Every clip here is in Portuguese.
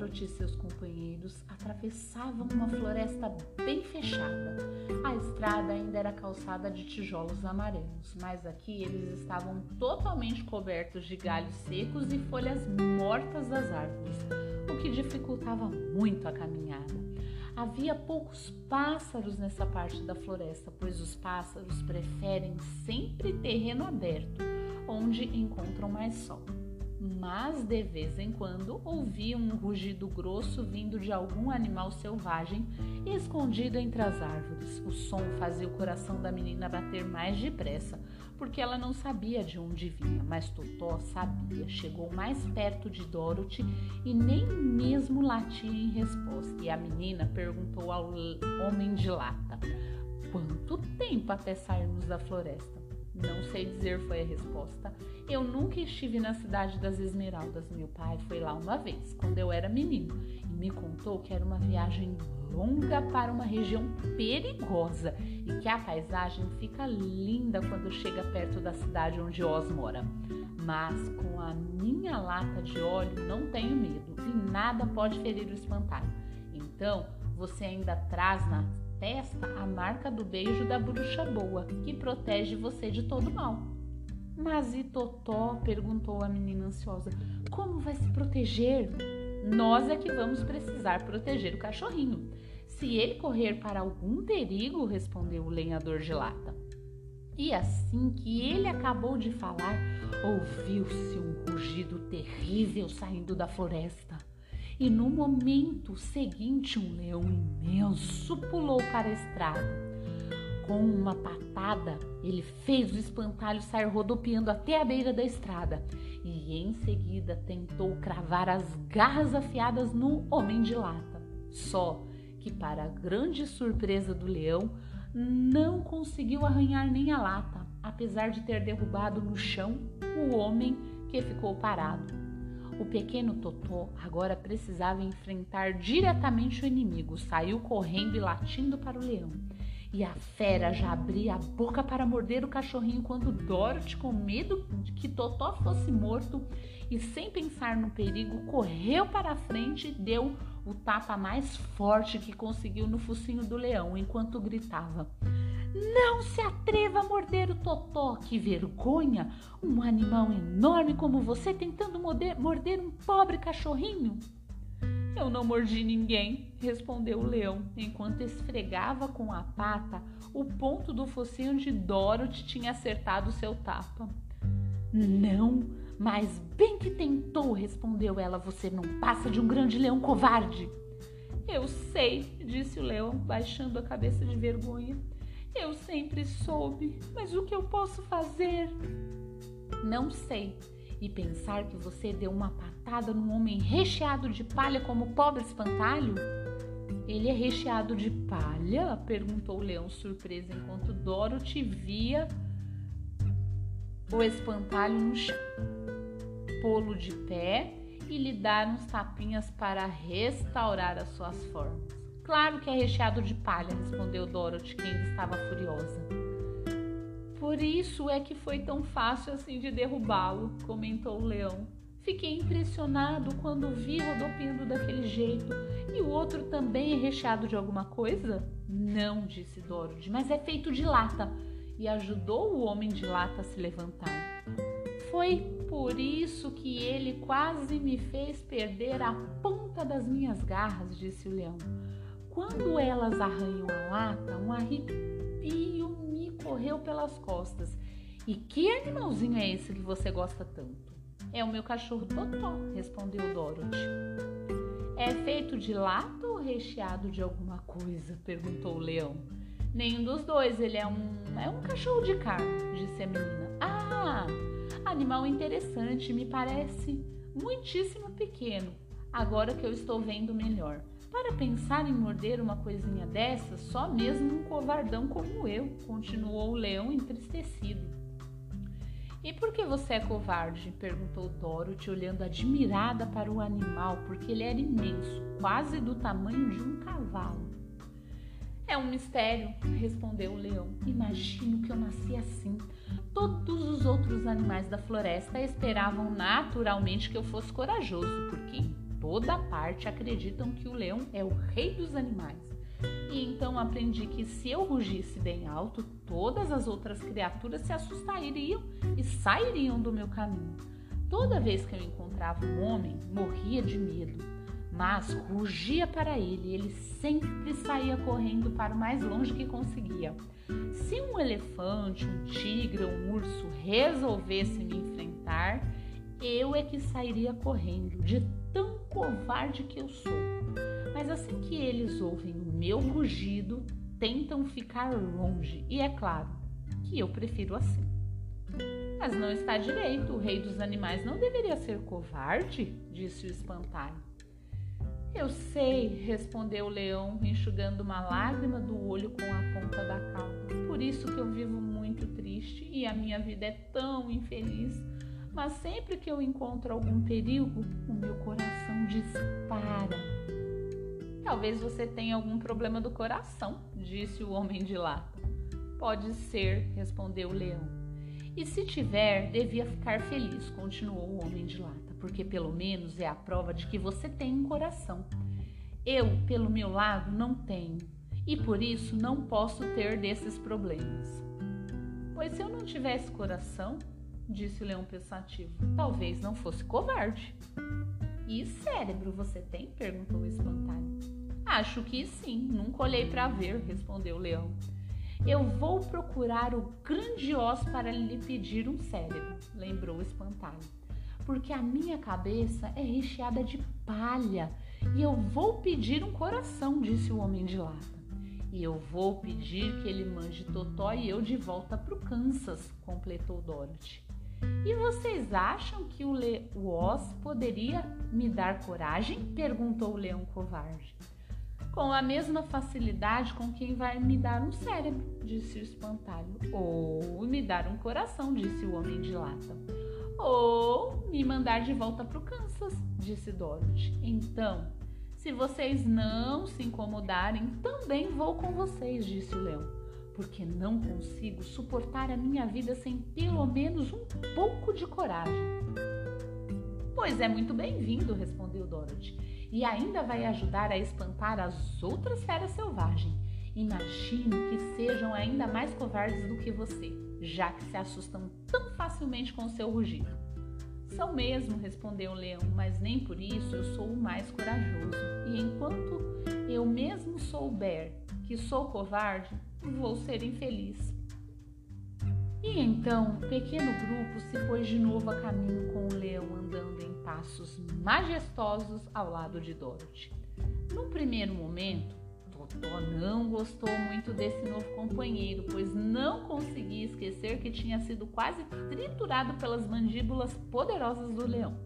Dorothy e seus companheiros atravessavam uma floresta bem fechada. A estrada ainda era calçada de tijolos amarelos, mas aqui eles estavam totalmente cobertos de galhos secos e folhas mortas das árvores, o que dificultava muito a caminhada. Havia poucos pássaros nessa parte da floresta, pois os pássaros preferem sempre terreno aberto, onde encontram mais sol mas de vez em quando ouvia um rugido grosso vindo de algum animal selvagem escondido entre as árvores. O som fazia o coração da menina bater mais depressa, porque ela não sabia de onde vinha, mas Totó sabia. Chegou mais perto de Dorothy e nem mesmo latia em resposta. E a menina perguntou ao homem de lata: Quanto tempo até sairmos da floresta? Não sei dizer, foi a resposta. Eu nunca estive na cidade das Esmeraldas. Meu pai foi lá uma vez, quando eu era menino, e me contou que era uma viagem longa para uma região perigosa e que a paisagem fica linda quando chega perto da cidade onde Oz mora. Mas com a minha lata de óleo não tenho medo e nada pode ferir o espantalho. Então, você ainda traz na testa a marca do beijo da bruxa boa, que protege você de todo mal. Mas e Totó? perguntou a menina ansiosa. Como vai se proteger? Nós é que vamos precisar proteger o cachorrinho. Se ele correr para algum perigo, respondeu o lenhador de lata. E assim que ele acabou de falar, ouviu-se um rugido terrível saindo da floresta e no momento seguinte um leão imenso pulou para a estrada. Com uma patada, ele fez o espantalho sair rodopiando até a beira da estrada e em seguida tentou cravar as garras afiadas no homem de lata. Só que, para a grande surpresa do leão, não conseguiu arranhar nem a lata, apesar de ter derrubado no chão o homem que ficou parado. O pequeno Totó agora precisava enfrentar diretamente o inimigo. Saiu correndo e latindo para o leão. E a fera já abria a boca para morder o cachorrinho quando Dorothy, com medo de que Totó fosse morto e sem pensar no perigo, correu para a frente e deu o tapa mais forte que conseguiu no focinho do leão enquanto gritava: não se atreva a morder o totó, que vergonha! Um animal enorme como você tentando morder, um pobre cachorrinho. Eu não mordi ninguém, respondeu o leão, enquanto esfregava com a pata o ponto do focinho onde Dorothy tinha acertado seu tapa. Não, mas bem que tentou, respondeu ela. Você não passa de um grande leão covarde. Eu sei, disse o leão, baixando a cabeça de vergonha. Eu sempre soube, mas o que eu posso fazer? Não sei. E pensar que você deu uma patada num homem recheado de palha como o pobre espantalho? Ele é recheado de palha? perguntou o leão surpreso enquanto Dorothy via o espantalho no chão. Pô-lo de pé e lhe dar uns tapinhas para restaurar as suas formas. Claro que é recheado de palha, respondeu Dorothy, que ainda estava furiosa. Por isso é que foi tão fácil assim de derrubá-lo, comentou o leão. Fiquei impressionado quando vi rodopiando daquele jeito. E o outro também é recheado de alguma coisa? Não, disse Dorothy, mas é feito de lata. E ajudou o homem de lata a se levantar. Foi por isso que ele quase me fez perder a ponta das minhas garras, disse o leão. Quando elas arranham a lata, um arrepio me correu pelas costas. E que animalzinho é esse que você gosta tanto? É o meu cachorro Totó, respondeu Dorothy. É feito de lata ou recheado de alguma coisa? perguntou o leão. Nenhum dos dois, ele é um é um cachorro de carne, disse a menina. Ah, animal interessante, me parece muitíssimo pequeno, agora que eu estou vendo melhor. Para pensar em morder uma coisinha dessa, só mesmo um covardão como eu, continuou o leão entristecido. E por que você é covarde? perguntou Dorothy, olhando admirada para o animal, porque ele era imenso, quase do tamanho de um cavalo. É um mistério, respondeu o leão. Imagino que eu nasci assim. Todos os outros animais da floresta esperavam naturalmente que eu fosse corajoso, porque toda parte acreditam que o leão é o rei dos animais. E então aprendi que se eu rugisse bem alto, todas as outras criaturas se assustariam e sairiam do meu caminho. Toda vez que eu encontrava um homem, morria de medo mas rugia para ele. Ele sempre saía correndo para o mais longe que conseguia. Se um elefante, um tigre ou um urso resolvesse me enfrentar, eu é que sairia correndo, de tão covarde que eu sou. Mas assim que eles ouvem o meu rugido, tentam ficar longe, e é claro que eu prefiro assim. Mas não está direito, o rei dos animais não deveria ser covarde, disse o espantalho. Eu sei, respondeu o leão, enxugando uma lágrima do olho com a ponta da cauda. Por isso que eu vivo muito triste e a minha vida é tão infeliz. Mas sempre que eu encontro algum perigo, o meu coração dispara. Talvez você tenha algum problema do coração, disse o homem de lata. Pode ser, respondeu o leão. E se tiver, devia ficar feliz, continuou o homem de lata porque pelo menos é a prova de que você tem um coração. Eu, pelo meu lado, não tenho, e por isso não posso ter desses problemas. Pois se eu não tivesse coração, disse o leão pensativo, talvez não fosse covarde. E cérebro você tem? perguntou o espantalho. Acho que sim, nunca olhei para ver, respondeu o leão. Eu vou procurar o grande osso para lhe pedir um cérebro, lembrou o espantalho porque a minha cabeça é recheada de palha e eu vou pedir um coração, disse o homem de lata. E eu vou pedir que ele mande Totó e eu de volta para o Kansas, completou Dorothy. E vocês acham que o, Le... o Oz poderia me dar coragem? perguntou o leão covarde. Com a mesma facilidade com quem vai me dar um cérebro, disse o espantalho. Ou me dar um coração, disse o homem de lata ou me mandar de volta para o Kansas, disse Dorothy. Então, se vocês não se incomodarem, também vou com vocês, disse o leão, porque não consigo suportar a minha vida sem pelo menos um pouco de coragem. Pois é muito bem-vindo, respondeu Dorothy, e ainda vai ajudar a espantar as outras feras selvagens. Imagino que sejam ainda mais covardes do que você já que se assustam tão facilmente com seu rugido. São mesmo, respondeu o leão, mas nem por isso eu sou o mais corajoso. E enquanto eu mesmo souber que sou covarde, vou ser infeliz. E então o pequeno grupo se pôs de novo a caminho com o leão andando em passos majestosos ao lado de Dorothy. Num primeiro momento, Totó não gostou muito desse novo companheiro, pois não conseguia esquecer que tinha sido quase triturado pelas mandíbulas poderosas do leão.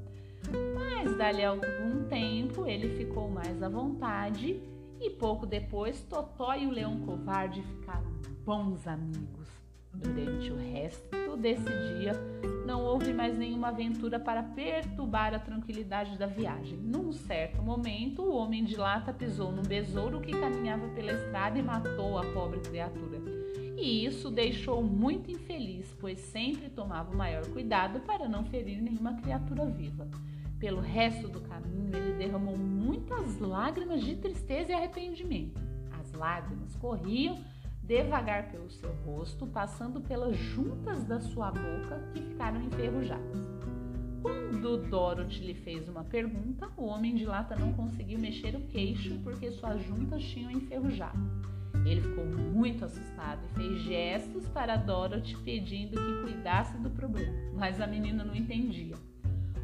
Mas, dali a algum tempo, ele ficou mais à vontade e pouco depois Totó e o leão covarde ficaram bons amigos. Durante o resto desse dia, não houve mais nenhuma aventura para perturbar a tranquilidade da viagem. Num certo momento, o homem de lata pisou num besouro que caminhava pela estrada e matou a pobre criatura. E isso deixou muito infeliz, pois sempre tomava o maior cuidado para não ferir nenhuma criatura viva. Pelo resto do caminho, ele derramou muitas lágrimas de tristeza e arrependimento. As lágrimas corriam devagar pelo seu rosto, passando pelas juntas da sua boca que ficaram enferrujadas. Quando Dorothy lhe fez uma pergunta, o homem de lata não conseguiu mexer o queixo porque suas juntas tinham enferrujado. Ele ficou muito assustado e fez gestos para Dorothy pedindo que cuidasse do problema, mas a menina não entendia.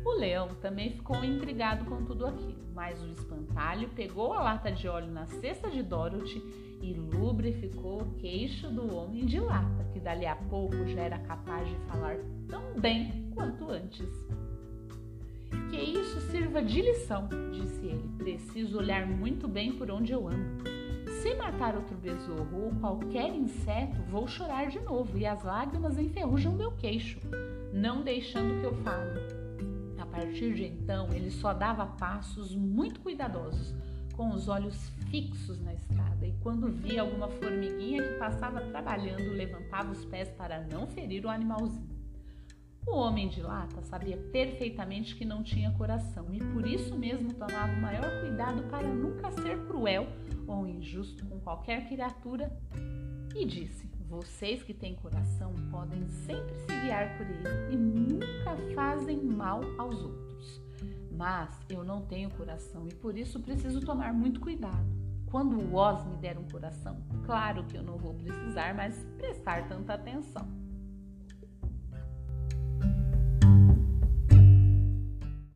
O leão também ficou intrigado com tudo aquilo, mas o espantalho pegou a lata de óleo na cesta de Dorothy e lubrificou o queixo do homem de lata, que dali a pouco já era capaz de falar tão bem quanto antes. Que isso sirva de lição, disse ele. Preciso olhar muito bem por onde eu ando. Se matar outro besouro ou qualquer inseto, vou chorar de novo e as lágrimas enferrujam meu queixo, não deixando que eu fale. Partir de então, ele só dava passos muito cuidadosos com os olhos fixos na estrada e quando via alguma formiguinha que passava trabalhando, levantava os pés para não ferir o animalzinho. O homem de lata sabia perfeitamente que não tinha coração e por isso mesmo tomava o maior cuidado para nunca ser cruel ou injusto com qualquer criatura e disse: Vocês que têm coração podem sempre se por ele e nunca fazem mal aos outros. Mas eu não tenho coração e por isso preciso tomar muito cuidado. Quando o Oz me der um coração, claro que eu não vou precisar mais prestar tanta atenção.